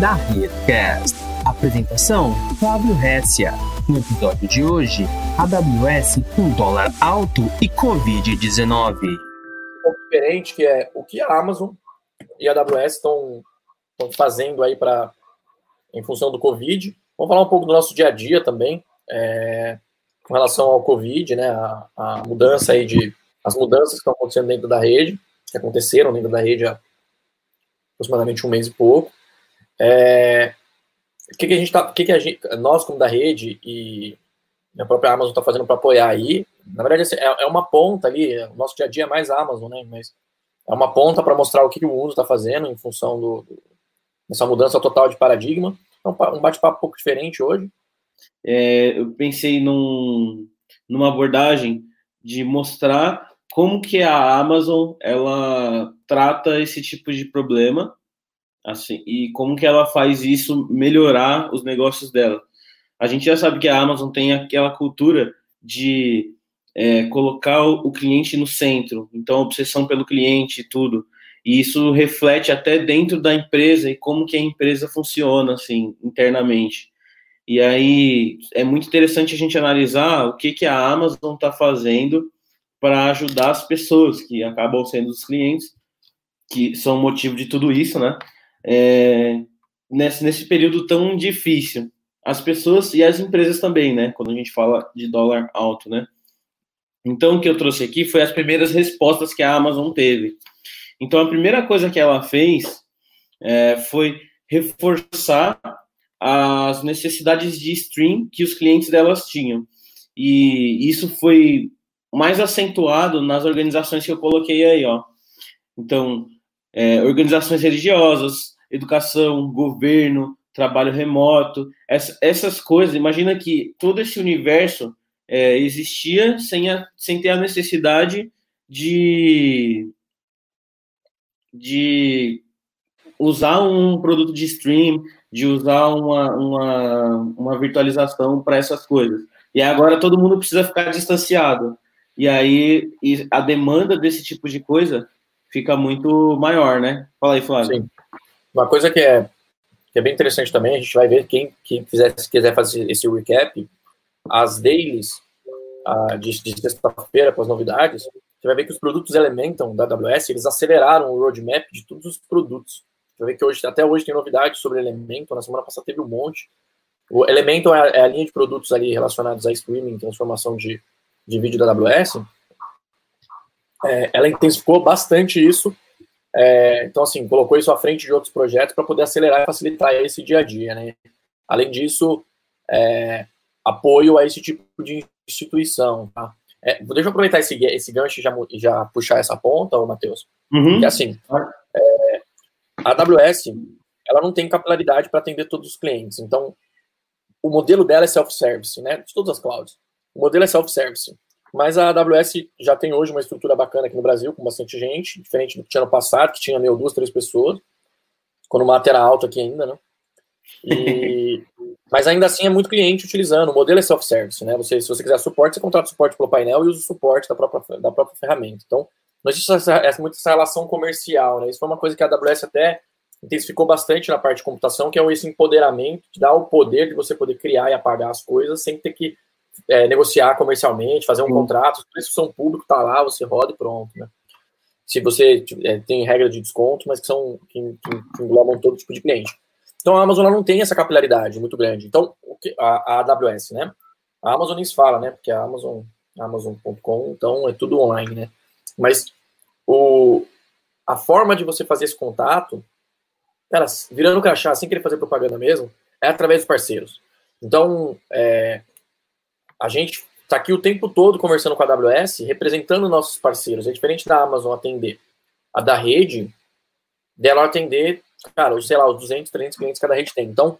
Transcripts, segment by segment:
da Redcast. Apresentação: Flávio Ressia. No episódio de hoje, AWS com dólar alto e Covid-19. Um pouco diferente que é o que a Amazon e a AWS estão fazendo aí para em função do Covid. Vamos falar um pouco do nosso dia a dia também, é, com relação ao Covid, né? A, a, mudança aí de as mudanças que estão acontecendo dentro da rede, que aconteceram dentro da rede há aproximadamente um mês e pouco. É, o que, que a gente tá, o que, que a gente, nós como da rede e a própria Amazon está fazendo para apoiar aí? Na verdade, assim, é, é, uma ponta ali. O nosso dia a dia é mais Amazon, né? Mas é uma ponta para mostrar o que, que o mundo está fazendo em função do, do, dessa mudança total de paradigma. Então, um bate-papo um pouco diferente hoje. É, eu pensei num, numa abordagem de mostrar como que a Amazon ela trata esse tipo de problema assim, e como que ela faz isso melhorar os negócios dela. A gente já sabe que a Amazon tem aquela cultura de é, colocar o, cliente no centro, então obsessão pelo cliente e tudo. E isso reflete até dentro da empresa e como que a empresa funciona assim internamente. E aí é muito interessante a gente analisar o que que a Amazon está fazendo para ajudar as pessoas que acabam sendo os clientes, que são o motivo de tudo isso, né? É, nesse, nesse período tão difícil. As pessoas e as empresas também, né? Quando a gente fala de dólar alto, né? Então, o que eu trouxe aqui foi as primeiras respostas que a Amazon teve. Então, a primeira coisa que ela fez é, foi reforçar as necessidades de stream que os clientes delas tinham. E isso foi mais acentuado nas organizações que eu coloquei aí, ó. Então, é, organizações religiosas, educação, governo, trabalho remoto, essa, essas coisas. Imagina que todo esse universo é, existia sem, a, sem ter a necessidade de, de usar um produto de stream, de usar uma, uma, uma virtualização para essas coisas. E agora todo mundo precisa ficar distanciado. E aí a demanda desse tipo de coisa fica muito maior, né? Fala aí, Flávio. Sim. Uma coisa que é, que é bem interessante também, a gente vai ver quem, quem quiser, quiser fazer esse recap, as dailies uh, de, de sexta-feira com as novidades, você vai ver que os produtos Elementum da AWS, eles aceleraram o roadmap de todos os produtos. Você vai ver que hoje, até hoje tem novidades sobre Elementum, na semana passada teve um monte. O Elementum é, é a linha de produtos ali relacionados a streaming, transformação de, de vídeo da AWS. É, ela intensificou bastante isso é, então, assim, colocou isso à frente de outros projetos para poder acelerar e facilitar esse dia a dia, né? Além disso, é, apoio a esse tipo de instituição, tá? É, deixa eu aproveitar esse, esse gancho e já, já puxar essa ponta, Matheus. Uhum. Que assim, é, a AWS, ela não tem capilaridade para atender todos os clientes. Então, o modelo dela é self-service, né? De todas as clouds. O modelo é self-service. Mas a AWS já tem hoje uma estrutura bacana aqui no Brasil, com bastante gente, diferente do que tinha no passado, que tinha meio duas, três pessoas, quando o mato era alto aqui ainda, né? E, mas ainda assim é muito cliente utilizando. O modelo é self-service, né? Você, se você quiser suporte, você contrata suporte pelo painel e usa o suporte da própria, da própria ferramenta. Então, não existe essa, essa, muito essa relação comercial, né? Isso foi uma coisa que a AWS até intensificou bastante na parte de computação, que é esse empoderamento, que dá o poder de você poder criar e apagar as coisas sem ter que é, negociar comercialmente, fazer um contrato, os preços são públicos, tá lá, você roda e pronto, né? Se você é, tem regra de desconto, mas que são que, que, englobam todo tipo de cliente. Então a Amazon não tem essa capilaridade muito grande. Então a, a AWS, né? A Amazon nem se fala, né? Porque a Amazon, Amazon.com, então é tudo online, né? Mas o, a forma de você fazer esse contato, cara, virando crachá, sem querer fazer propaganda mesmo, é através dos parceiros. Então, é, a gente está aqui o tempo todo conversando com a AWS, representando nossos parceiros. É diferente da Amazon atender a da rede, dela atender, cara, sei lá, os 200, 300 clientes que cada rede tem. Então,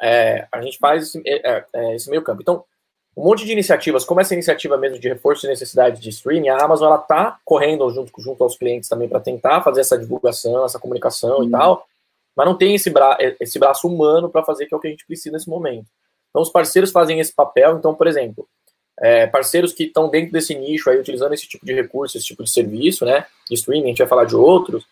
é, a gente faz esse, é, é, é, esse meio campo. Então, um monte de iniciativas, como essa iniciativa mesmo de reforço de necessidade de streaming, a Amazon ela tá correndo junto, junto aos clientes também para tentar fazer essa divulgação, essa comunicação uhum. e tal, mas não tem esse, bra esse braço humano para fazer que é o que a gente precisa nesse momento. Então, os parceiros fazem esse papel. Então, por exemplo, é, parceiros que estão dentro desse nicho aí, utilizando esse tipo de recurso, esse tipo de serviço, né, de streaming, a gente vai falar de outros,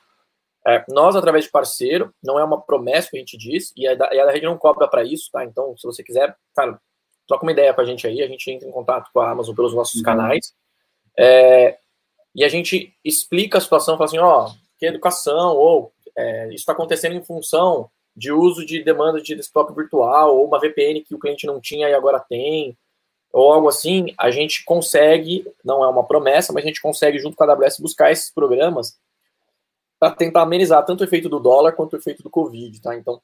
É, nós, através de parceiro, não é uma promessa que a gente diz, e a, e a rede não cobra para isso, tá? Então, se você quiser, cara, troca uma ideia com a gente aí, a gente entra em contato com a Amazon pelos nossos uhum. canais. É, e a gente explica a situação, fala assim, ó, que educação, ou é, isso está acontecendo em função de uso de demanda de desktop virtual, ou uma VPN que o cliente não tinha e agora tem, ou algo assim, a gente consegue, não é uma promessa, mas a gente consegue, junto com a AWS, buscar esses programas para tentar amenizar tanto o efeito do dólar quanto o efeito do Covid, tá? Então,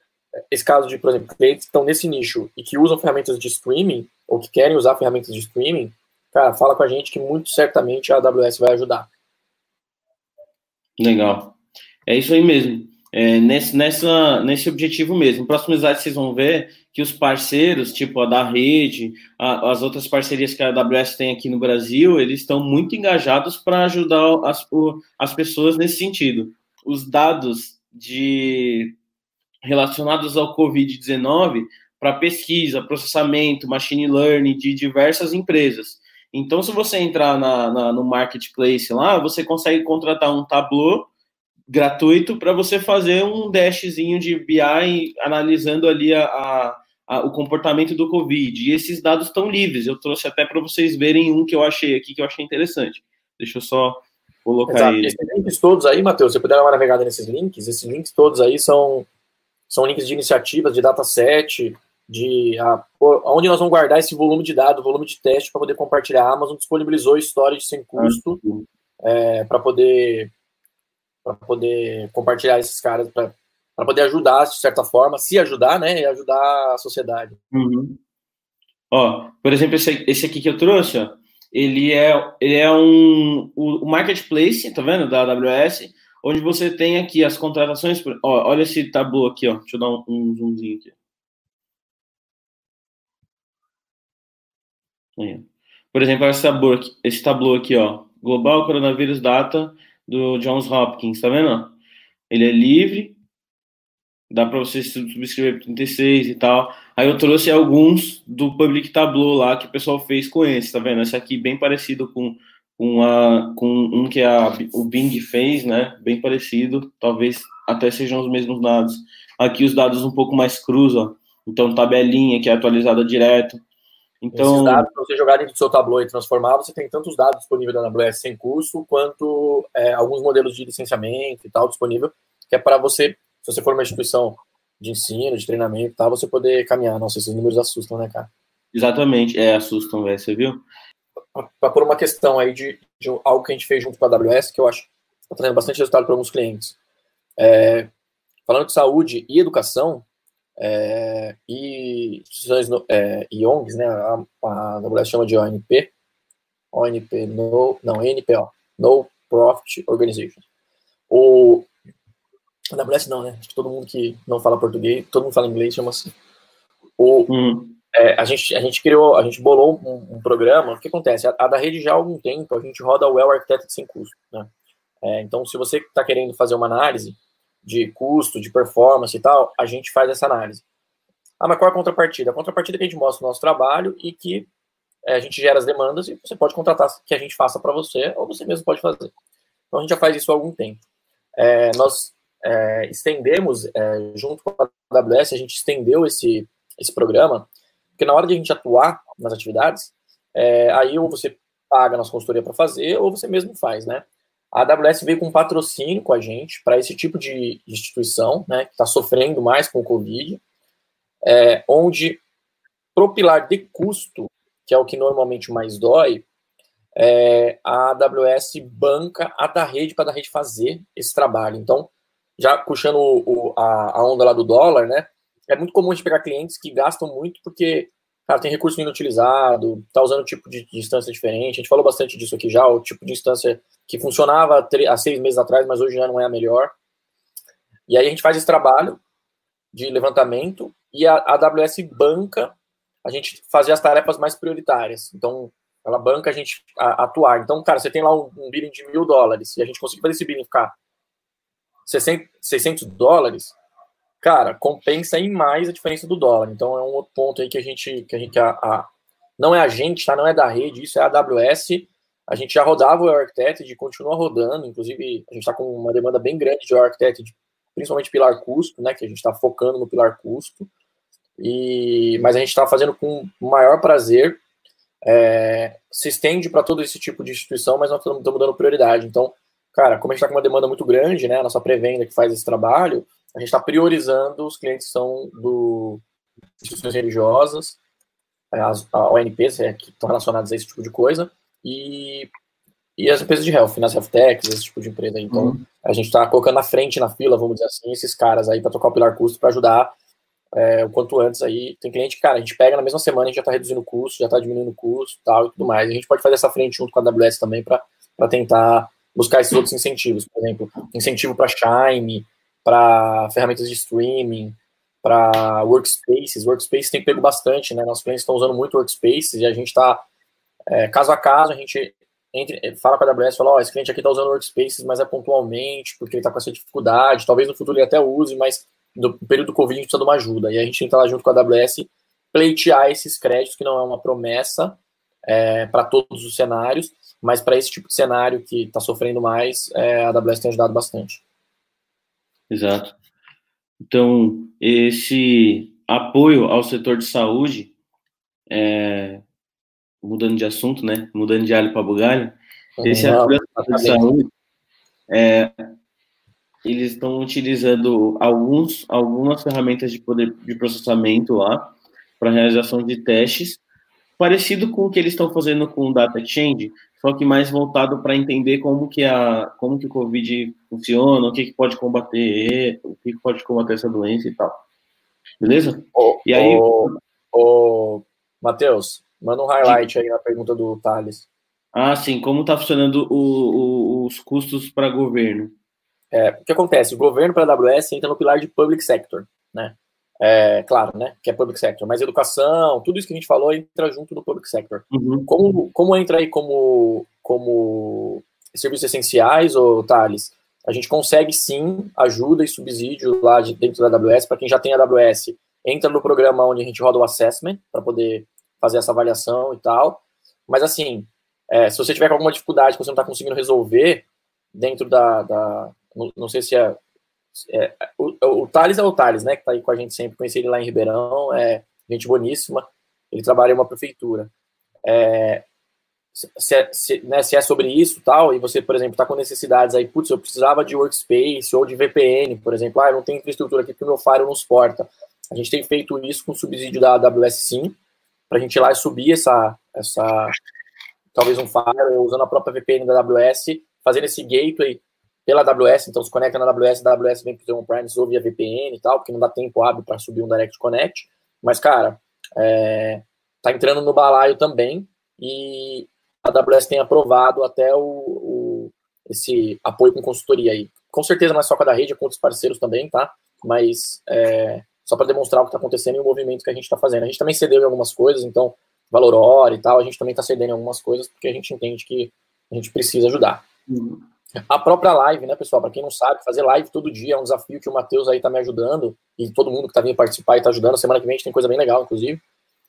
esse caso de, por exemplo, clientes que estão nesse nicho e que usam ferramentas de streaming, ou que querem usar ferramentas de streaming, cara, fala com a gente que muito certamente a AWS vai ajudar. Legal. É isso aí mesmo. É, nesse, nessa, nesse objetivo mesmo. No próximo slide vocês vão ver que os parceiros, tipo a da rede, a, as outras parcerias que a AWS tem aqui no Brasil, eles estão muito engajados para ajudar as, as pessoas nesse sentido os dados de relacionados ao Covid-19 para pesquisa, processamento, machine learning de diversas empresas. Então, se você entrar na, na, no marketplace lá, você consegue contratar um Tableau gratuito para você fazer um dashzinho de BI analisando ali a, a, a, o comportamento do Covid. E esses dados estão livres. Eu trouxe até para vocês verem um que eu achei aqui que eu achei interessante. Deixa eu só colocar Exato. Esses links todos aí, Matheus, você puder dar uma navegada nesses links, esses links todos aí são, são links de iniciativas, de dataset, de a, onde nós vamos guardar esse volume de dados, volume de teste para poder compartilhar. A Amazon disponibilizou storage sem custo uhum. é, para poder para poder compartilhar esses caras para poder ajudar de certa forma, se ajudar, né, e ajudar a sociedade. Uhum. Ó, por exemplo, esse, esse aqui que eu trouxe, ó, ele é, ele é um o, marketplace, tá vendo, da AWS, onde você tem aqui as contratações. Ó, olha esse tabu aqui, ó. Deixa eu dar um, um zoomzinho aqui. Aí. Por exemplo, esse tabu, esse tabu aqui, ó. Global Coronavírus Data do Johns Hopkins, tá vendo? Ele é livre, dá para você subscrever por 36 e tal. Aí eu trouxe alguns do Public Tableau lá que o pessoal fez com esse, tá vendo? Esse aqui bem parecido com, com, a, com um que a, o Bing fez, né? Bem parecido, talvez até sejam os mesmos dados. Aqui os dados um pouco mais crus, ó. Então, tabelinha que é atualizada direto. Então, Esses dados, para você jogar dentro do seu Tableau e transformar, você tem tantos dados disponíveis da AWS sem custo, quanto é, alguns modelos de licenciamento e tal disponível, que é para você se você for uma instituição de ensino, de treinamento e tal, você poder caminhar. Nossa, esses números assustam, né, cara? Exatamente, é, assustam, velho, você viu? Para por uma questão aí de, de, algo que a gente fez junto com a AWS, que eu acho que está trazendo bastante resultado para alguns clientes. É, falando de saúde e educação, é, e instituições é, e ONGs, né, a, a AWS chama de ONP, ONP, no, não, NPO, No Profit Organization. O, AWS não, né? Acho que todo mundo que não fala português, todo mundo fala inglês, chama assim. O, hum. é, a, gente, a gente criou, a gente bolou um, um programa. O que acontece? A, a, da rede já há algum tempo a gente roda o Well Architected sem custo. Né? É, então, se você está querendo fazer uma análise de custo, de performance e tal, a gente faz essa análise. Ah, mas qual é a contrapartida? A contrapartida é que a gente mostra o nosso trabalho e que é, a gente gera as demandas e você pode contratar que a gente faça para você ou você mesmo pode fazer. Então, a gente já faz isso há algum tempo. É, nós é, estendemos, é, junto com a AWS, a gente estendeu esse, esse programa, porque na hora de a gente atuar nas atividades, é, aí ou você paga a nossa consultoria para fazer, ou você mesmo faz, né? A AWS veio com patrocínio com a gente para esse tipo de instituição, né, que está sofrendo mais com o Covid, é, onde, pro pilar de custo, que é o que normalmente mais dói, é, a AWS banca a da rede para a rede fazer esse trabalho. Então, já puxando o, a, a, onda lá do dólar, né? É muito comum a gente pegar clientes que gastam muito porque, cara, tem recurso inutilizado, tá usando tipo de, de instância diferente. A gente falou bastante disso aqui já, o tipo de instância que funcionava há seis meses atrás, mas hoje já não é a melhor. E aí a gente faz esse trabalho de levantamento e a, AWS banca a gente fazer as tarefas mais prioritárias. Então, ela banca a gente atuar. Então, cara, você tem lá um, um billing de mil dólares e a gente conseguir fazer esse billing ficar 600, 600 dólares, cara, compensa em mais a diferença do dólar. Então é um outro ponto aí que a gente, que a gente a, a, não é a gente, tá? Não é da rede, isso é a AWS. a gente já rodava o Architect, continua rodando, inclusive a gente está com uma demanda bem grande de Architect, principalmente pilar custo, né, que a gente está focando no pilar custo, e, mas a gente está fazendo com o maior prazer, é, se estende para todo esse tipo de instituição, mas nós estamos dando prioridade. Então, cara, como a gente está com uma demanda muito grande, né, a nossa pré-venda que faz esse trabalho, a gente está priorizando os clientes que são do instituições religiosas, as ONPs é, que estão relacionadas a esse tipo de coisa, e, e as empresas de health, nas health techs, esse tipo de empresa. Então, uhum. a gente está colocando na frente, na fila, vamos dizer assim, esses caras aí para tocar o pilar custo para ajudar é, o quanto antes aí. Tem cliente que, cara, a gente pega na mesma semana, a gente já está reduzindo o custo, já está diminuindo o custo tal, e tudo mais. A gente pode fazer essa frente junto com a AWS também para tentar buscar esses outros incentivos. Por exemplo, incentivo para Shine, para ferramentas de streaming, para workspaces. Workspaces tem pego bastante, né? Nossos clientes estão usando muito workspaces e a gente está, é, caso a caso, a gente fala com a AWS, fala, ó, esse cliente aqui está usando workspaces, mas é pontualmente, porque ele está com essa dificuldade, talvez no futuro ele até use, mas no período do Covid a gente precisa de uma ajuda. E a gente tenta lá junto com a AWS pleitear esses créditos, que não é uma promessa é, para todos os cenários, mas para esse tipo de cenário que está sofrendo mais, é, a AWS tem ajudado bastante. Exato. Então, esse apoio ao setor de saúde, é, mudando de assunto, né? Mudando de alho para bugalho, esse apoio ao setor de saúde, é, eles estão utilizando alguns, algumas ferramentas de poder de processamento lá para realização de testes, parecido com o que eles estão fazendo com o Data Exchange, só que mais voltado para entender como que a como que o Covid funciona, o que, que pode combater, o que, que pode combater essa doença e tal. Beleza? Oh, e aí, ô, oh, Matheus, manda um highlight aí na pergunta do Thales. Ah, sim, como está funcionando o, o, os custos para governo? É, o que acontece? O governo para a AWS entra no pilar de public sector, né? É, claro, né? Que é public sector, mas educação, tudo isso que a gente falou entra junto no public sector. Uhum. Como, como entra aí como, como serviços essenciais, ou Thales? A gente consegue sim ajuda e subsídio lá de, dentro da AWS para quem já tem a AWS. Entra no programa onde a gente roda o assessment para poder fazer essa avaliação e tal. Mas assim, é, se você tiver alguma dificuldade que você não está conseguindo resolver dentro da, da, não, não sei se é, é o, o Thales é o Thales, né, que está aí com a gente sempre, conheci ele lá em Ribeirão, é gente boníssima, ele trabalha em uma prefeitura. É, se, é, se, né, se é sobre isso tal, e você, por exemplo, está com necessidades aí, putz, eu precisava de workspace ou de VPN, por exemplo, ah, eu não tenho infraestrutura aqui porque o meu Fire não suporta. A gente tem feito isso com subsídio da AWS sim, para a gente ir lá e subir essa, essa talvez um Fire, usando a própria VPN da AWS, fazendo esse gateway pela AWS, então se conecta na AWS, a AWS vem para o on-premise ou via VPN e tal, porque não dá tempo hábil para subir um Direct Connect. Mas, cara, é, tá entrando no balaio também e a AWS tem aprovado até o, o, esse apoio com consultoria aí. Com certeza não é só com a da rede, é com outros parceiros também, tá? Mas é, só para demonstrar o que está acontecendo e o movimento que a gente está fazendo. A gente também cedeu em algumas coisas, então, valor hora e tal, a gente também está cedendo em algumas coisas, porque a gente entende que a gente precisa ajudar. Uhum. A própria live, né, pessoal? Para quem não sabe, fazer live todo dia é um desafio que o Matheus aí tá me ajudando e todo mundo que tá vindo participar e tá ajudando. Semana que vem a gente tem coisa bem legal, inclusive.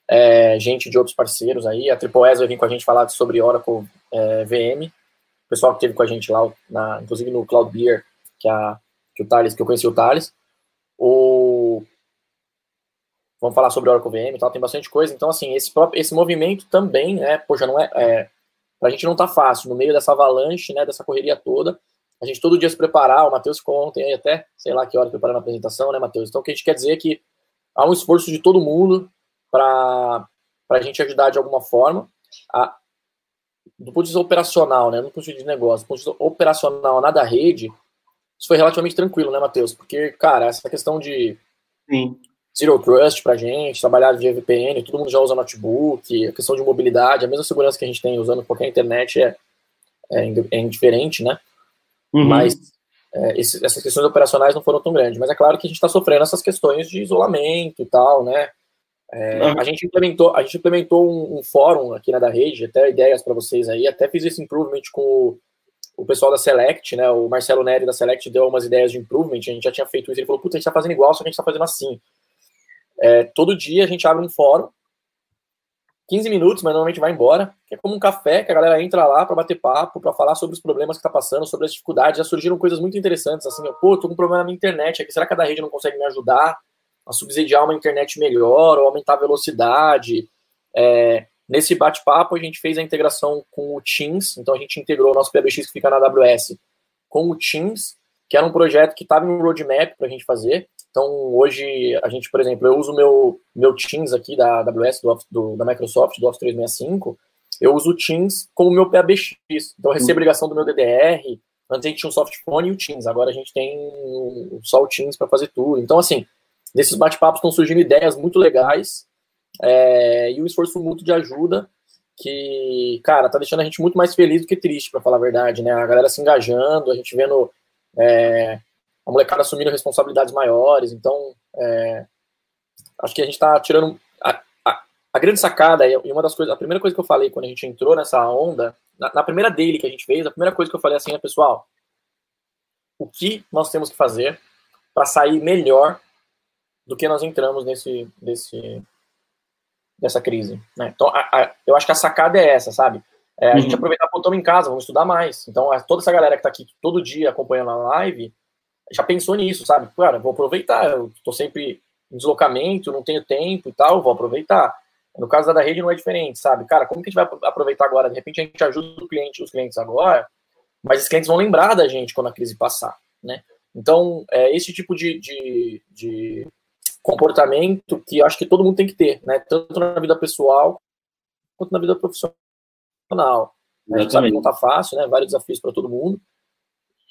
É, gente de outros parceiros aí. A Triple S vai vir com a gente falar sobre Oracle é, VM. O pessoal que teve com a gente lá, na, inclusive no Cloud Beer, que, a, que o Thales, que eu conheci o Thales. O, vamos falar sobre Oracle VM e tal, tem bastante coisa. Então, assim, esse, próprio, esse movimento também, né, poxa, não é, é a gente não tá fácil, no meio dessa avalanche, né, dessa correria toda, a gente todo dia se preparar, o Matheus ficou ontem aí até, sei lá que hora, preparando a apresentação, né, Matheus? Então, o que a gente quer dizer é que há um esforço de todo mundo para a gente ajudar de alguma forma. A, do ponto de vista operacional, né, do ponto de vista de negócio, do ponto de vista operacional na da rede, isso foi relativamente tranquilo, né, Matheus? Porque, cara, essa questão de Sim. Zero Trust para gente, trabalhar de VPN, todo mundo já usa notebook, a questão de mobilidade, a mesma segurança que a gente tem usando qualquer internet é, é, é indiferente, né? Uhum. Mas é, esses, essas questões operacionais não foram tão grandes. Mas é claro que a gente está sofrendo essas questões de isolamento e tal, né? É, uhum. A gente implementou, a gente implementou um, um, fórum aqui na da rede, até ideias para vocês aí, até fiz esse improvement com o, o, pessoal da Select, né? O Marcelo Neri da Select deu umas ideias de improvement, a gente já tinha feito isso, ele falou, puta, a gente tá fazendo igual, só que a gente tá fazendo assim. É, todo dia a gente abre um fórum 15 minutos, mas normalmente vai embora. Que é como um café que a galera entra lá para bater papo, para falar sobre os problemas que está passando, sobre as dificuldades. Já surgiram coisas muito interessantes, assim, pô, tô com um problema na minha internet aqui, será que a da rede não consegue me ajudar a subsidiar uma internet melhor, ou aumentar a velocidade? É, nesse bate-papo, a gente fez a integração com o Teams, então a gente integrou o nosso PBX que fica na AWS com o Teams, que era um projeto que estava em um roadmap para a gente fazer. Então, hoje, a gente, por exemplo, eu uso meu, meu Teams aqui da AWS, do, do, da Microsoft, do Office 365, eu uso o Teams como meu PABX. Então, eu recebo ligação do meu DDR. Antes a gente tinha um softphone e o Teams, agora a gente tem só o Teams para fazer tudo. Então, assim, nesses bate-papos estão surgindo ideias muito legais é, e o esforço mútuo de ajuda que, cara, tá deixando a gente muito mais feliz do que triste, para falar a verdade, né? A galera se engajando, a gente vendo é, a molecada assumindo responsabilidades maiores. Então, é, acho que a gente está tirando. A, a, a, grande sacada, e uma das coisas, a primeira coisa que eu falei quando a gente entrou nessa onda, na, na primeira daily que a gente fez, a primeira coisa que eu falei assim é, pessoal, o que nós temos que fazer para sair melhor do que nós entramos nesse, nesse, nessa crise. Né? Então, a, a, eu acho que a sacada é essa, sabe? É, a uhum. gente aproveitar, pô, estamos em casa, vamos estudar mais. Então, toda essa galera que está aqui todo dia acompanhando a live, já pensou nisso, sabe? Cara, vou aproveitar, eu estou sempre em deslocamento, não tenho tempo e tal, vou aproveitar. No caso da rede não é diferente, sabe? Cara, como que a gente vai aproveitar agora? De repente a gente ajuda o cliente, os clientes agora, mas os clientes vão lembrar da gente quando a crise passar, né? Então, é esse tipo de, de, de comportamento que acho que todo mundo tem que ter, né? Tanto na vida pessoal quanto na vida profissional. A gente sabe que não tá fácil, né? Vários desafios para todo mundo.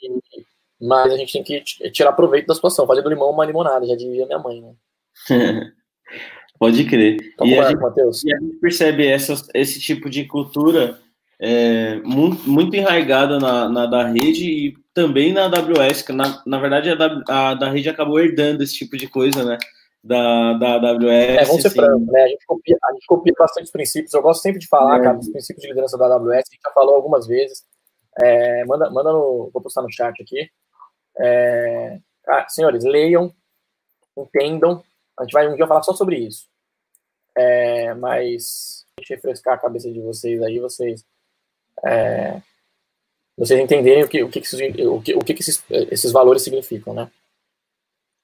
E, mas a gente tem que tirar proveito da situação, fazer do limão uma limonada, já dizia minha mãe, né? Pode crer. Então, e, a gente, e, a gente, percebe essa, esse tipo de cultura é, muito, muito enraigada na, na, da rede e também na AWS, que na, na verdade a da, a da rede acabou herdando esse tipo de coisa, né? Da, da AWS. É, vamos ser assim. francos, né? A gente, copia, a gente copia bastante princípios. Eu gosto sempre de falar, é. cara, dos princípios de liderança da AWS, a gente já falou algumas vezes. É, manda, manda no. Vou postar no chat aqui. É, ah, senhores, leiam, entendam. A gente vai um dia falar só sobre isso. É, mas deixa eu refrescar a cabeça de vocês aí, vocês. É, vocês entenderem o que, o que, esses, o que, o que esses, esses valores significam, né?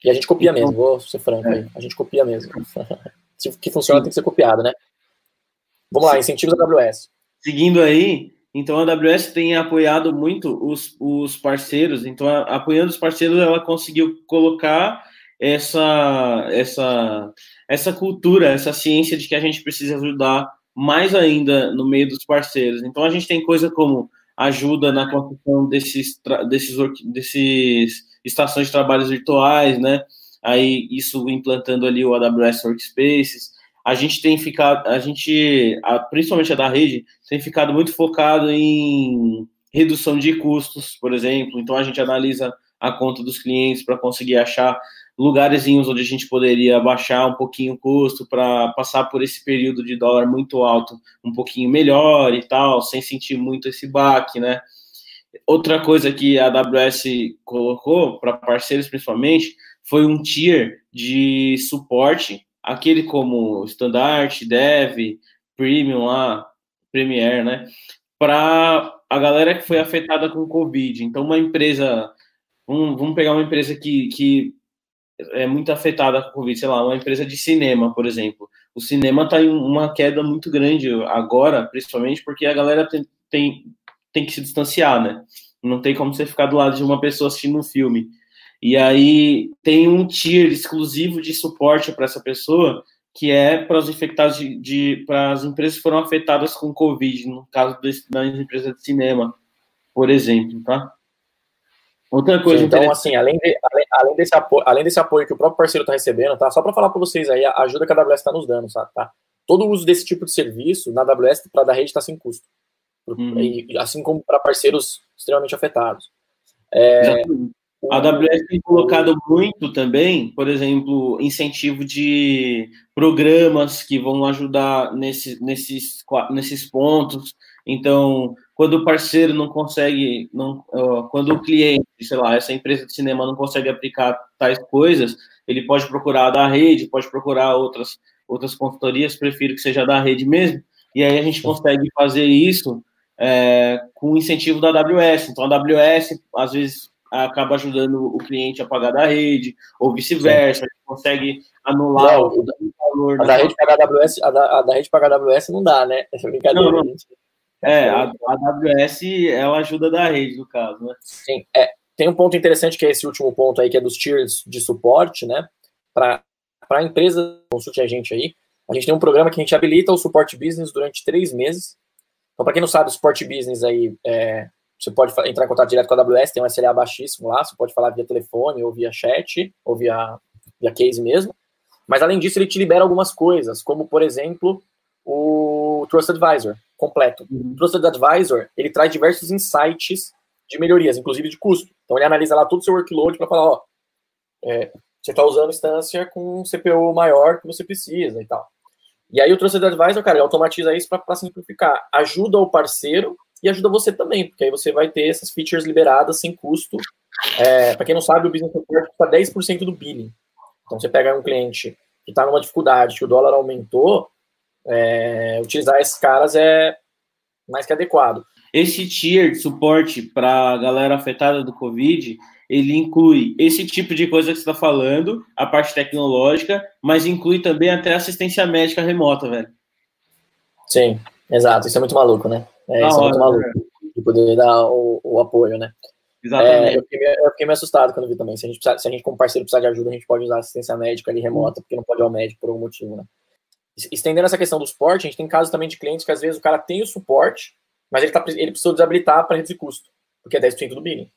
E a gente copia mesmo, vou ser franco aí. A gente copia mesmo. Se que funciona tem que ser copiado, né? Vamos lá, incentivos da AWS. Seguindo aí, então a AWS tem apoiado muito os, os parceiros, então a, apoiando os parceiros ela conseguiu colocar essa, essa, essa cultura, essa ciência de que a gente precisa ajudar mais ainda no meio dos parceiros. Então a gente tem coisa como ajuda na construção desses, desses, desses estações de trabalhos virtuais, né? Aí isso implantando ali o AWS Workspaces, a gente tem ficado, a gente, principalmente a da rede, tem ficado muito focado em redução de custos, por exemplo. Então a gente analisa a conta dos clientes para conseguir achar lugarzinhos onde a gente poderia baixar um pouquinho o custo para passar por esse período de dólar muito alto um pouquinho melhor e tal, sem sentir muito esse baque, né? Outra coisa que a AWS colocou para parceiros principalmente foi um tier de suporte aquele como Standard, Dev, Premium lá, Premier, né? Para a galera que foi afetada com Covid. Então, uma empresa, um, vamos pegar uma empresa que, que é muito afetada com Covid, sei lá, uma empresa de cinema, por exemplo. O cinema está em uma queda muito grande agora, principalmente porque a galera tem, tem, tem que se distanciar, né? Não tem como você ficar do lado de uma pessoa assistindo um filme. E aí tem um tier exclusivo de suporte para essa pessoa, que é para os infectados de, de para as empresas que foram afetadas com Covid, no caso desse, das empresas de cinema, por exemplo, tá? Outra coisa Sim, então, assim, além, de, além, além, desse apoio, além desse apoio que o próprio parceiro está recebendo, tá? Só para falar para vocês aí, a ajuda que a AWS está nos dando, sabe? Tá? Todo o uso desse tipo de serviço na AWS para da rede está sem custo. Uhum. E, assim como para parceiros extremamente afetados. É, a AWS tem colocado muito também, por exemplo, incentivo de programas que vão ajudar nesse, nesses, nesses pontos. Então, quando o parceiro não consegue, não, quando o cliente, sei lá, essa empresa de cinema não consegue aplicar tais coisas, ele pode procurar da rede, pode procurar outras, outras consultorias, prefiro que seja da rede mesmo, e aí a gente consegue fazer isso é, com o incentivo da AWS. Então, a AWS, às vezes, acaba ajudando o cliente a pagar da rede, ou vice-versa, consegue anular não, o valor. A da, rede pagar AWS, a, da, a da rede pagar AWS não dá, né? Essa brincadeira. Não, não. É, a, a AWS, ela ajuda da rede, no caso, né? Sim, é. Tem um ponto interessante que é esse último ponto aí, que é dos tiers de suporte, né? Para a empresa, consulte a gente aí, a gente tem um programa que a gente habilita o suporte business durante três meses. Então, para quem não sabe, o suporte business aí, é, você pode entrar em contato direto com a AWS, tem um SLA baixíssimo lá, você pode falar via telefone, ou via chat, ou via, via case mesmo. Mas, além disso, ele te libera algumas coisas, como, por exemplo, o Trusted Advisor completo. Uhum. O Trusted Advisor, ele traz diversos insights de melhorias, inclusive de custo. Então ele analisa lá todo o seu workload para falar, ó, é, você está usando instância com um CPU maior que você precisa e tal. E aí o Trusted Advisor, cara, ele automatiza isso para simplificar. Ajuda o parceiro e ajuda você também, porque aí você vai ter essas features liberadas sem custo. É, para quem não sabe, o Business Support custa 10% do billing. Então você pega um cliente que está numa dificuldade, que o dólar aumentou, é, utilizar esses caras é mais que adequado. Esse tier de suporte para a galera afetada do Covid, ele inclui esse tipo de coisa que você está falando, a parte tecnológica, mas inclui também até assistência médica remota, velho. Sim, exato. Isso é muito maluco, né? É, isso é muito maluco. Né? De poder dar o, o apoio, né? Exatamente. É, eu, fiquei, eu, fiquei, meio assustado quando vi também. Se a, gente se a gente, como parceiro, precisar de ajuda, a gente pode usar assistência médica ali remota, porque não pode ir ao médico por algum motivo, né? Estendendo essa questão do suporte, a gente tem casos também de clientes que às vezes o cara tem o suporte, mas ele, tá, ele precisou desabilitar para reduzir custo, porque é 10% do billing.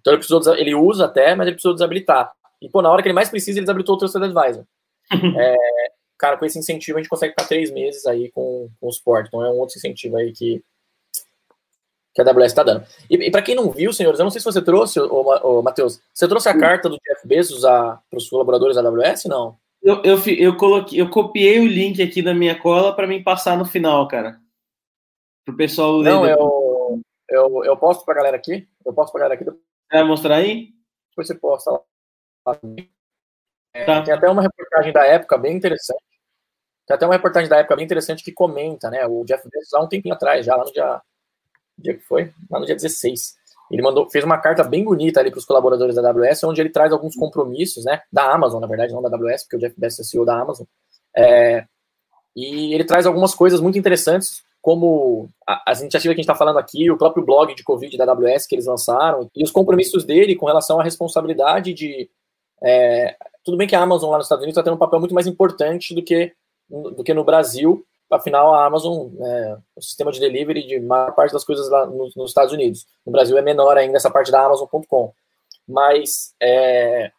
Então ele precisou, ele usa até, mas ele precisou desabilitar. E, pô, na hora que ele mais precisa, ele desabilitou o Trusted Advisor. é, cara, com esse incentivo a gente consegue ficar três meses aí com, com o suporte. Então é um outro incentivo aí que, que a AWS está dando. E, e para quem não viu, senhores, eu não sei se você trouxe, ô, ô, Matheus, você trouxe a carta do Jeff Bezos para os colaboradores da AWS? Não. Eu, eu, eu, coloquei, eu copiei o link aqui da minha cola para me passar no final, cara. Para o pessoal ler. Não, eu, eu, eu posto para a galera aqui. Eu posto para a galera aqui. Vai mostrar aí? Depois você posta lá. É, tá. Tem até uma reportagem da época bem interessante. Tem até uma reportagem da época bem interessante que comenta, né? O Jeff Bezos há um tempinho atrás, já lá no dia. Dia que foi? Lá no dia 16. Ele mandou, fez uma carta bem bonita ali para os colaboradores da AWS, onde ele traz alguns compromissos, né? Da Amazon, na verdade, não da AWS, porque o Jeff Bezos é CEO da Amazon. É, e ele traz algumas coisas muito interessantes, como as iniciativas que a gente está falando aqui, o próprio blog de Covid da AWS que eles lançaram, e os compromissos dele com relação à responsabilidade de. É, tudo bem que a Amazon lá nos Estados Unidos está tendo um papel muito mais importante do que, do que no Brasil, afinal, a Amazon, é, o sistema de delivery de maior parte das coisas lá nos, nos Estados Unidos. No Brasil é menor ainda essa parte da Amazon.com. Mas, é,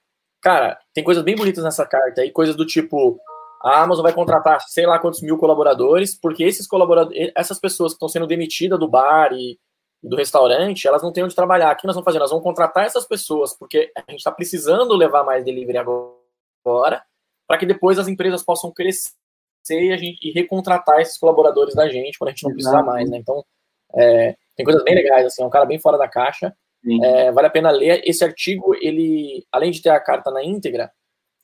cara, tem coisas bem bonitas nessa carta aí, coisas do tipo, a Amazon vai contratar sei lá quantos mil colaboradores, porque esses colaboradores, essas pessoas que estão sendo demitidas do bar e, do restaurante, elas não têm onde trabalhar. O que nós vamos fazer? Nós vamos contratar essas pessoas, porque a gente está precisando levar mais delivery agora, para que depois as empresas possam crescer e, a gente, e recontratar esses colaboradores da gente quando a gente não precisar mais, né? Então, é, tem coisas bem legais, assim, é um cara bem fora da caixa. É, vale a pena ler. Esse artigo, ele, além de ter a carta na íntegra,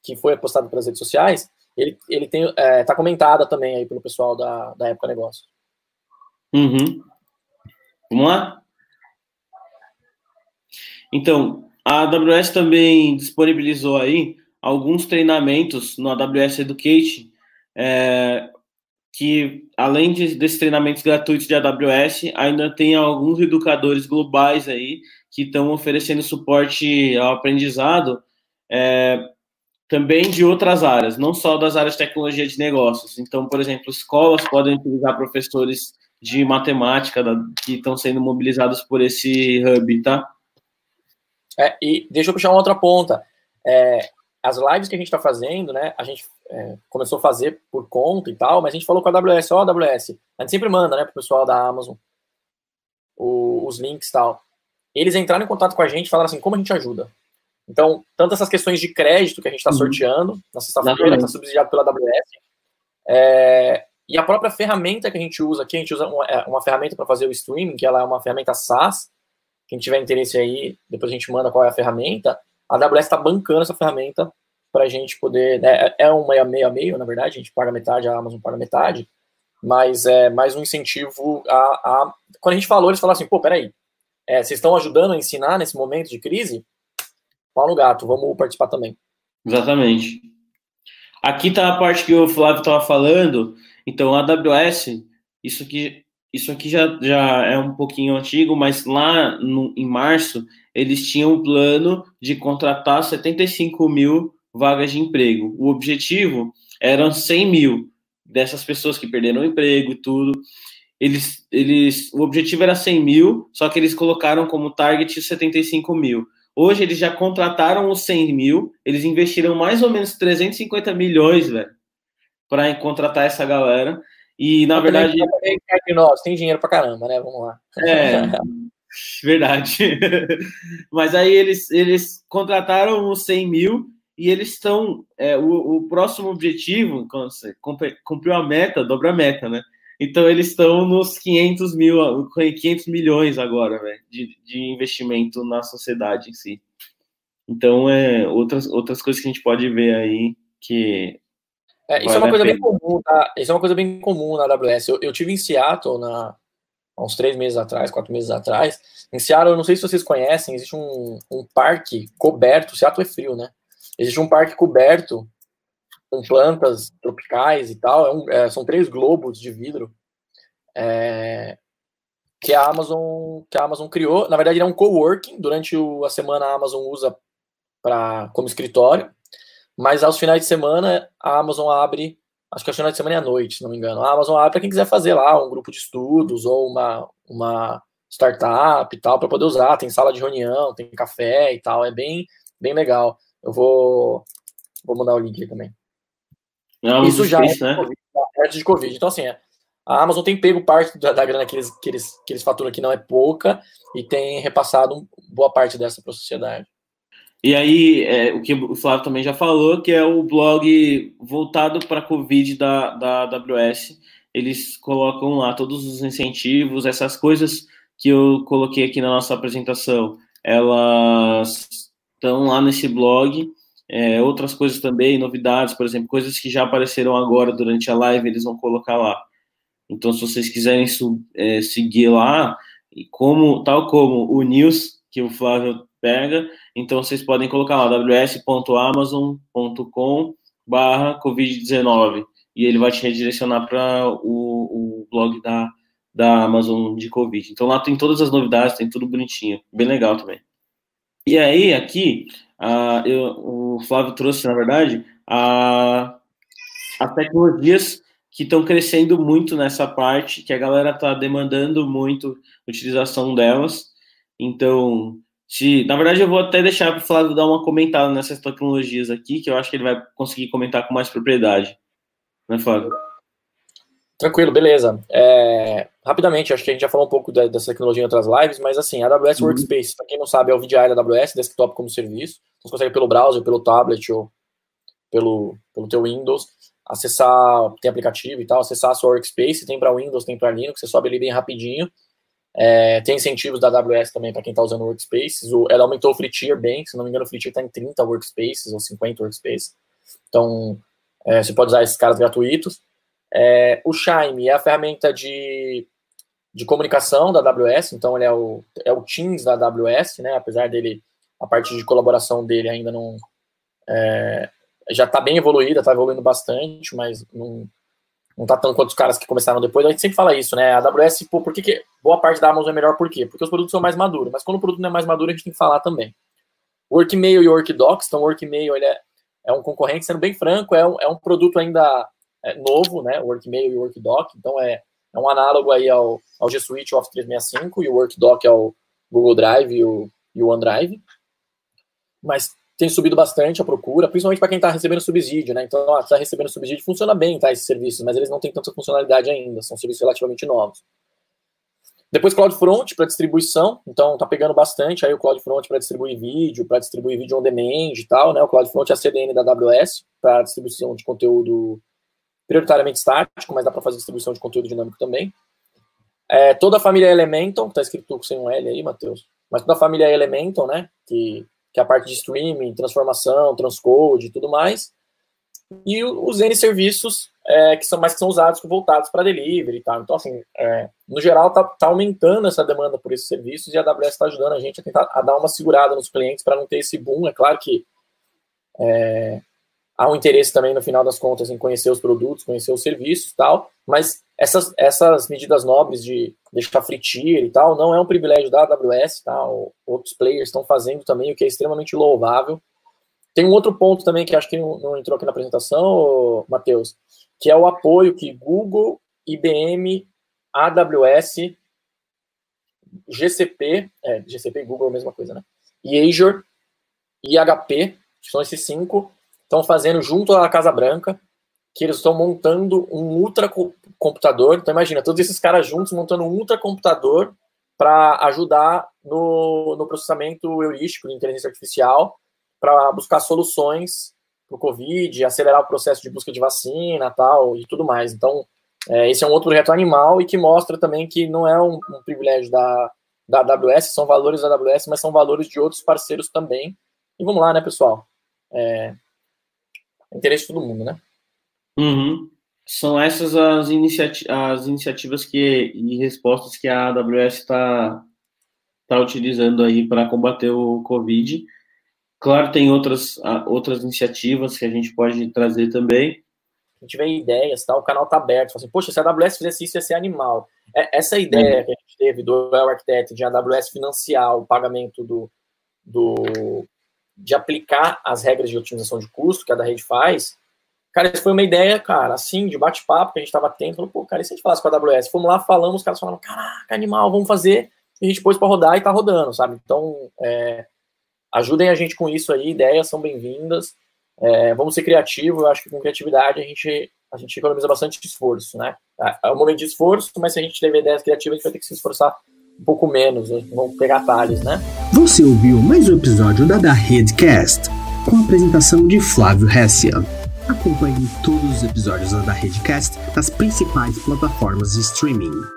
que foi postado pelas redes sociais, ele, ele tem, é, tá comentada também aí pelo pessoal da, da Época Negócio. Uhum. Vamos lá? Então, a AWS também disponibilizou aí alguns treinamentos no AWS Education é, que além de, desses treinamentos gratuitos de AWS, ainda tem alguns educadores globais aí que estão oferecendo suporte ao aprendizado é, também de outras áreas, não só das áreas de tecnologia de negócios. Então, por exemplo, escolas podem utilizar professores de matemática da, que estão sendo mobilizados por esse hub, tá? É, e deixa eu puxar uma outra ponta. É, as lives que a gente está fazendo, né? A gente é, começou a fazer por conta e tal, mas a gente falou com a AWS, ó, oh, AWS, a gente sempre manda, né, pro pessoal da Amazon o, os links e tal. Eles entraram em contato com a gente e falaram assim, como a gente ajuda? Então, tanto essas questões de crédito que a gente está uhum. sorteando na sexta-feira, está subsidiado pela AWS, é, e a própria ferramenta que a gente usa aqui, a gente usa uma, é, uma ferramenta para fazer o streaming, que ela é uma ferramenta SaaS. Quem tiver interesse aí, depois a gente manda qual é a ferramenta. A AWS está bancando essa ferramenta para a gente poder. Né, é um meio a meio meio, na verdade, a gente paga metade, a Amazon paga metade, mas é mais um incentivo a. a quando a gente falou, eles falaram assim: pô, peraí, é, vocês estão ajudando a ensinar nesse momento de crise? Pau no gato, vamos participar também. Exatamente. Aqui está a parte que o Flávio estava falando. Então, a AWS, isso aqui, isso aqui já, já é um pouquinho antigo, mas lá no, em março, eles tinham um plano de contratar 75 mil vagas de emprego. O objetivo eram 100 mil dessas pessoas que perderam o emprego e tudo. Eles, eles, o objetivo era 100 mil, só que eles colocaram como target 75 mil. Hoje eles já contrataram os 100 mil, eles investiram mais ou menos 350 milhões, velho, para contratar essa galera. E na Eu verdade. Nós tem dinheiro para caramba, né? Vamos lá. É, verdade. Mas aí eles, eles contrataram os 100 mil e eles estão. É, o, o próximo objetivo, cumpriu a meta, dobra a meta, né? Então eles estão nos 500 mil, 500 milhões agora, véio, de, de investimento na sociedade em si. Então é outras outras coisas que a gente pode ver aí que é, isso é uma coisa bem comum, tá? Isso é uma coisa bem comum na AWS. Eu, eu tive em Seattle na, há uns três meses atrás, quatro meses atrás. Em Seattle, eu não sei se vocês conhecem, existe um, um parque coberto. Seattle é frio, né? Existe um parque coberto com plantas tropicais e tal. É um, é, são três globos de vidro é, que a Amazon que a Amazon criou. Na verdade, ele é um coworking. Durante o, a semana a Amazon usa para como escritório, mas aos finais de semana a Amazon abre. Acho que é finais de semana e à noite, se não me engano. A Amazon abre para quem quiser fazer lá um grupo de estudos ou uma, uma startup e tal para poder usar. Tem sala de reunião, tem café e tal. É bem, bem legal. Eu vou, vou mandar o link aqui também. Não, Isso já é né? antes de Covid. Então, assim, é, a Amazon tem pego parte da, da grana que eles, que, eles, que eles faturam que não é pouca e tem repassado boa parte dessa para a sociedade. E aí, é, o que o Flávio também já falou, que é o blog voltado para a Covid da, da AWS. Eles colocam lá todos os incentivos, essas coisas que eu coloquei aqui na nossa apresentação, elas estão lá nesse blog é, outras coisas também, novidades, por exemplo, coisas que já apareceram agora durante a live, eles vão colocar lá. Então, se vocês quiserem é, seguir lá, como, tal como o news que o Flávio pega, então vocês podem colocar lá ws.amazon.com barra Covid-19 e ele vai te redirecionar para o, o blog da, da Amazon de Covid. Então lá tem todas as novidades, tem tudo bonitinho, bem legal também. E aí, aqui, uh, eu, o Flávio trouxe, na verdade, a, as tecnologias que estão crescendo muito nessa parte, que a galera está demandando muito utilização delas. Então, se, na verdade, eu vou até deixar para o Flávio dar uma comentada nessas tecnologias aqui, que eu acho que ele vai conseguir comentar com mais propriedade. Né, Flávio? Tranquilo, beleza. É, rapidamente, acho que a gente já falou um pouco da, dessa tecnologia em outras lives, mas assim, a AWS uhum. Workspace, para quem não sabe, é o VDI da AWS, desktop como serviço. Você consegue pelo browser, pelo tablet ou pelo, pelo teu Windows, acessar, tem aplicativo e tal, acessar a sua Workspace, tem para Windows, tem para Linux, você sobe ali bem rapidinho. É, tem incentivos da AWS também para quem está usando Workspaces. O, ela aumentou o free tier bem, se não me engano, o free tier está em 30 Workspaces ou 50 Workspaces. Então, é, você pode usar esses caras gratuitos. É, o Chime é a ferramenta de, de comunicação da AWS, então ele é o, é o Teams da AWS, né? Apesar dele, a parte de colaboração dele ainda não. É, já está bem evoluída, está evoluindo bastante, mas não, não tá tão quanto os caras que começaram depois. A gente sempre fala isso, né? A AWS, pô, por que, que boa parte da Amazon é melhor? Por quê? Porque os produtos são mais maduros, mas quando o produto não é mais maduro, a gente tem que falar também. Workmail e Workdocs, então o Workmail ele é, é um concorrente, sendo bem franco, é um, é um produto ainda é, novo, né? O Workmail e o Workdoc. Então é, é um análogo aí ao, ao G Suite Office 365 e o Workdoc ao Google Drive e o, e o OneDrive. Mas tem subido bastante a procura, principalmente para quem está recebendo subsídio, né? Então, está recebendo subsídio, funciona bem, tá? Esses serviços, mas eles não têm tanta funcionalidade ainda, são serviços relativamente novos. Depois CloudFront para distribuição, então tá pegando bastante aí o CloudFront para distribuir vídeo, para distribuir vídeo on demand e tal, né? O CloudFront é a CDN da AWS para distribuição de conteúdo prioritariamente estático, mas dá para fazer distribuição de conteúdo dinâmico também. É, toda a família Elemental, está escrito sem um L aí, Matheus, mas toda a família Elemental, né, que, que é a parte de streaming, transformação, transcode e tudo mais. E os N serviços é, que são mais que são usados voltados para delivery e tal. Então, assim, é, no geral, tá, tá, aumentando essa demanda por esses serviços e a AWS está ajudando a gente a tentar a dar uma segurada nos clientes para não ter esse boom. É claro que é, há um interesse também, no final das contas, em conhecer os produtos, conhecer os serviços e tal, mas essas, essas medidas nobres de deixar free tier e tal, não é um privilégio da AWS, tá? Outros players estão fazendo também, o que é extremamente louvável. Tem um outro ponto também que acho que não, entrou aqui na apresentação, Matheus, que é o apoio que Google, IBM, AWS, GCP, é, GCP e Google é a mesma coisa, né? E Azure e HP, são esses cinco, estão fazendo junto à Casa Branca, que eles estão montando um ultracomputador. Então imagina, todos esses caras juntos montando um ultracomputador para ajudar no, no processamento heurístico de inteligência artificial para buscar soluções para o Covid, acelerar o processo de busca de vacina tal e tudo mais. Então, é, esse é um outro projeto animal e que mostra também que não é um, um privilégio da, da AWS, são valores da AWS, mas são valores de outros parceiros também. E vamos lá, né, pessoal? É, interesse de todo mundo, né? Uhum. São essas as, inicia as iniciativas que, e respostas que a AWS está tá utilizando aí para combater o Covid. Claro, tem outras, outras iniciativas que a gente pode trazer também. A gente vê ideias, tá? o canal está aberto. Fala assim, Poxa, se a AWS fizesse isso, ia ser animal. É, essa ideia uhum. que a gente teve do Well Architect, de a AWS financiar o pagamento do, do, de aplicar as regras de otimização de custo que a da rede faz, cara, isso foi uma ideia, cara, assim, de bate-papo que a gente estava tendo. Falou, pô, cara, e se a gente falasse com a AWS? Fomos lá, falamos, os caras falaram, caraca, animal, vamos fazer. E a gente pôs para rodar e tá rodando, sabe? Então, é, Ajudem a gente com isso aí, ideias são bem-vindas. É, vamos ser criativos, eu acho que com criatividade a gente, a gente economiza bastante esforço, né? É, é um momento de esforço, mas se a gente tiver ideias criativas, a gente vai ter que se esforçar um pouco menos, né? vamos pegar atalhos, né? Você ouviu mais um episódio da Da Redcast, com a apresentação de Flávio Hessia. Acompanhe todos os episódios da Redcast nas principais plataformas de streaming.